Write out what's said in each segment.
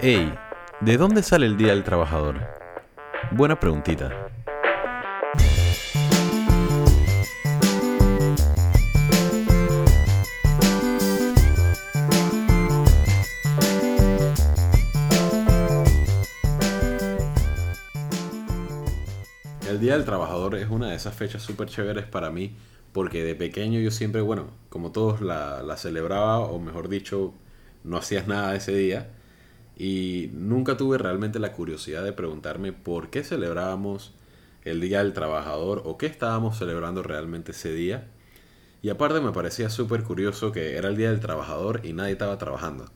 Hey, ¿de dónde sale el Día del Trabajador? Buena preguntita. El Día del Trabajador es una de esas fechas súper chéveres para mí porque de pequeño yo siempre, bueno, como todos la, la celebraba o mejor dicho, no hacías nada ese día y nunca tuve realmente la curiosidad de preguntarme por qué celebrábamos el Día del Trabajador o qué estábamos celebrando realmente ese día. Y aparte me parecía súper curioso que era el Día del Trabajador y nadie estaba trabajando.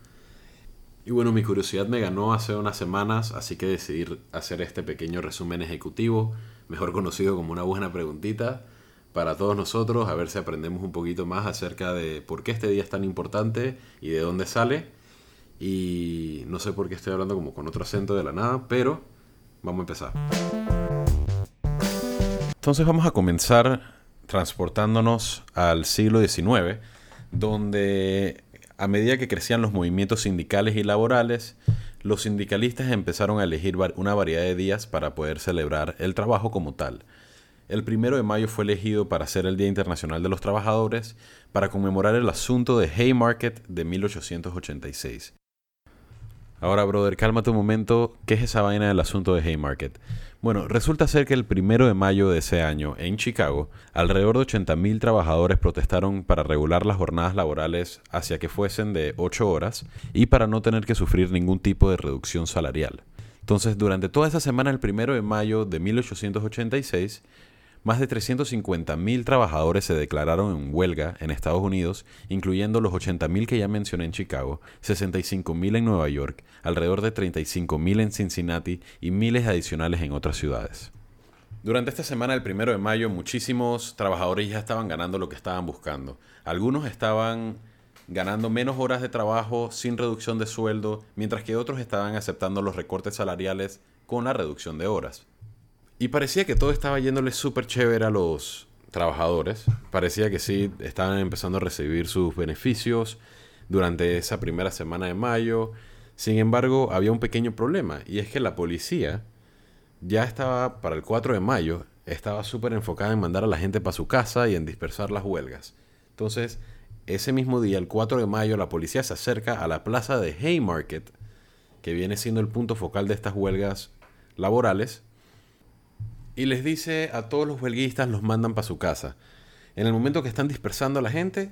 Y bueno, mi curiosidad me ganó hace unas semanas, así que decidí hacer este pequeño resumen ejecutivo, mejor conocido como una buena preguntita, para todos nosotros, a ver si aprendemos un poquito más acerca de por qué este día es tan importante y de dónde sale. Y no sé por qué estoy hablando como con otro acento de la nada, pero vamos a empezar. Entonces vamos a comenzar transportándonos al siglo XIX, donde a medida que crecían los movimientos sindicales y laborales, los sindicalistas empezaron a elegir una variedad de días para poder celebrar el trabajo como tal. El primero de mayo fue elegido para ser el Día Internacional de los Trabajadores para conmemorar el asunto de Haymarket de 1886. Ahora, brother, cálmate un momento. ¿Qué es esa vaina del asunto de Haymarket? Bueno, resulta ser que el primero de mayo de ese año, en Chicago, alrededor de 80.000 trabajadores protestaron para regular las jornadas laborales hacia que fuesen de 8 horas y para no tener que sufrir ningún tipo de reducción salarial. Entonces, durante toda esa semana, el primero de mayo de 1886, más de 350.000 trabajadores se declararon en huelga en Estados Unidos, incluyendo los 80.000 que ya mencioné en Chicago, 65.000 en Nueva York, alrededor de 35.000 en Cincinnati y miles adicionales en otras ciudades. Durante esta semana del primero de mayo, muchísimos trabajadores ya estaban ganando lo que estaban buscando. Algunos estaban ganando menos horas de trabajo sin reducción de sueldo, mientras que otros estaban aceptando los recortes salariales con la reducción de horas. Y parecía que todo estaba yéndole súper chévere a los trabajadores. Parecía que sí, estaban empezando a recibir sus beneficios durante esa primera semana de mayo. Sin embargo, había un pequeño problema y es que la policía ya estaba para el 4 de mayo, estaba súper enfocada en mandar a la gente para su casa y en dispersar las huelgas. Entonces, ese mismo día, el 4 de mayo, la policía se acerca a la plaza de Haymarket, que viene siendo el punto focal de estas huelgas laborales, y les dice a todos los huelguistas los mandan para su casa. En el momento que están dispersando a la gente,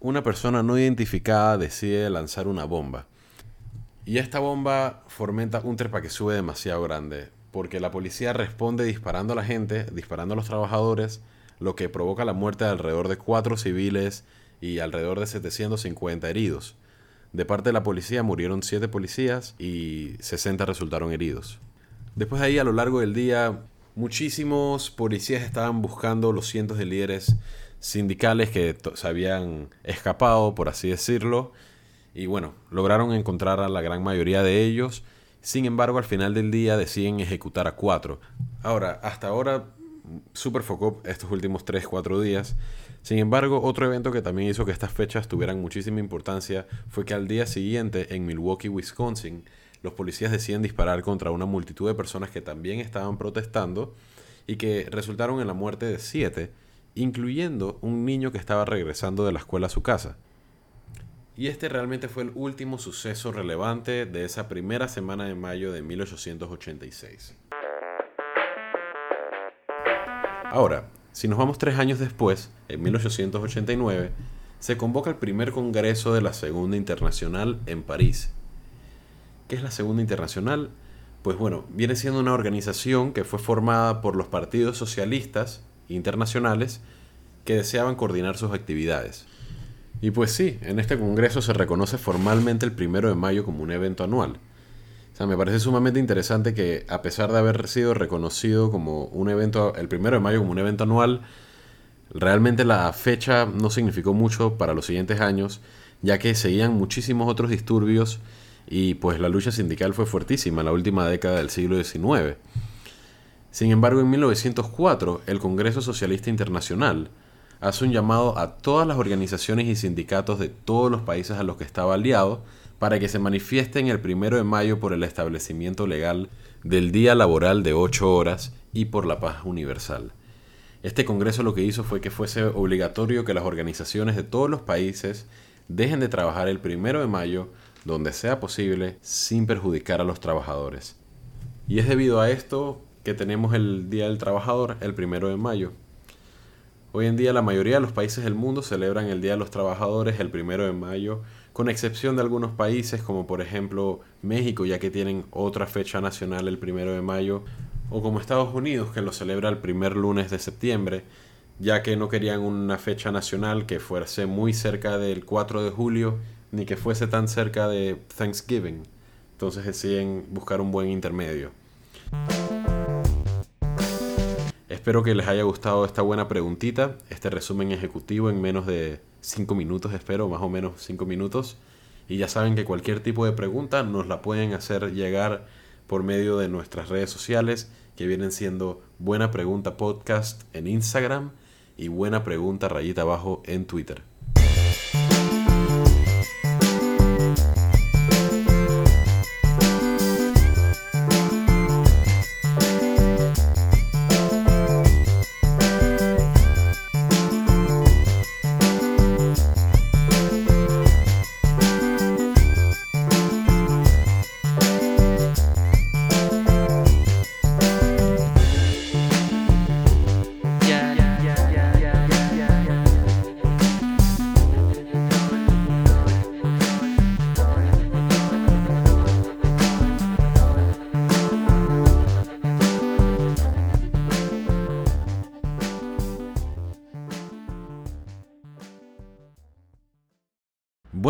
una persona no identificada decide lanzar una bomba. Y esta bomba fomenta un trepa que sube demasiado grande, porque la policía responde disparando a la gente, disparando a los trabajadores, lo que provoca la muerte de alrededor de cuatro civiles y alrededor de 750 heridos. De parte de la policía murieron 7 policías y 60 resultaron heridos. Después de ahí, a lo largo del día, Muchísimos policías estaban buscando los cientos de líderes sindicales que se habían escapado, por así decirlo, y bueno, lograron encontrar a la gran mayoría de ellos. Sin embargo, al final del día deciden ejecutar a cuatro. Ahora, hasta ahora, super focó estos últimos 3-4 días. Sin embargo, otro evento que también hizo que estas fechas tuvieran muchísima importancia fue que al día siguiente, en Milwaukee, Wisconsin, los policías deciden disparar contra una multitud de personas que también estaban protestando y que resultaron en la muerte de siete, incluyendo un niño que estaba regresando de la escuela a su casa. Y este realmente fue el último suceso relevante de esa primera semana de mayo de 1886. Ahora, si nos vamos tres años después, en 1889, se convoca el primer Congreso de la Segunda Internacional en París, ¿Qué es la Segunda Internacional? Pues bueno, viene siendo una organización que fue formada por los partidos socialistas internacionales que deseaban coordinar sus actividades. Y pues sí, en este Congreso se reconoce formalmente el primero de mayo como un evento anual. O sea, me parece sumamente interesante que a pesar de haber sido reconocido como un evento, el primero de mayo como un evento anual, realmente la fecha no significó mucho para los siguientes años, ya que seguían muchísimos otros disturbios y pues la lucha sindical fue fuertísima en la última década del siglo XIX. Sin embargo, en 1904, el Congreso Socialista Internacional hace un llamado a todas las organizaciones y sindicatos de todos los países a los que estaba aliado para que se manifiesten el primero de mayo por el establecimiento legal del día laboral de 8 horas y por la paz universal. Este Congreso lo que hizo fue que fuese obligatorio que las organizaciones de todos los países dejen de trabajar el primero de mayo donde sea posible sin perjudicar a los trabajadores. Y es debido a esto que tenemos el Día del Trabajador el primero de mayo. Hoy en día la mayoría de los países del mundo celebran el Día de los Trabajadores el primero de mayo con excepción de algunos países como por ejemplo México, ya que tienen otra fecha nacional el primero de mayo, o como Estados Unidos, que lo celebra el primer lunes de septiembre, ya que no querían una fecha nacional que fuese muy cerca del 4 de julio, ni que fuese tan cerca de Thanksgiving. Entonces deciden buscar un buen intermedio. Espero que les haya gustado esta buena preguntita, este resumen ejecutivo en menos de 5 minutos, espero, más o menos 5 minutos. Y ya saben que cualquier tipo de pregunta nos la pueden hacer llegar por medio de nuestras redes sociales, que vienen siendo Buena Pregunta Podcast en Instagram y Buena Pregunta Rayita Abajo en Twitter.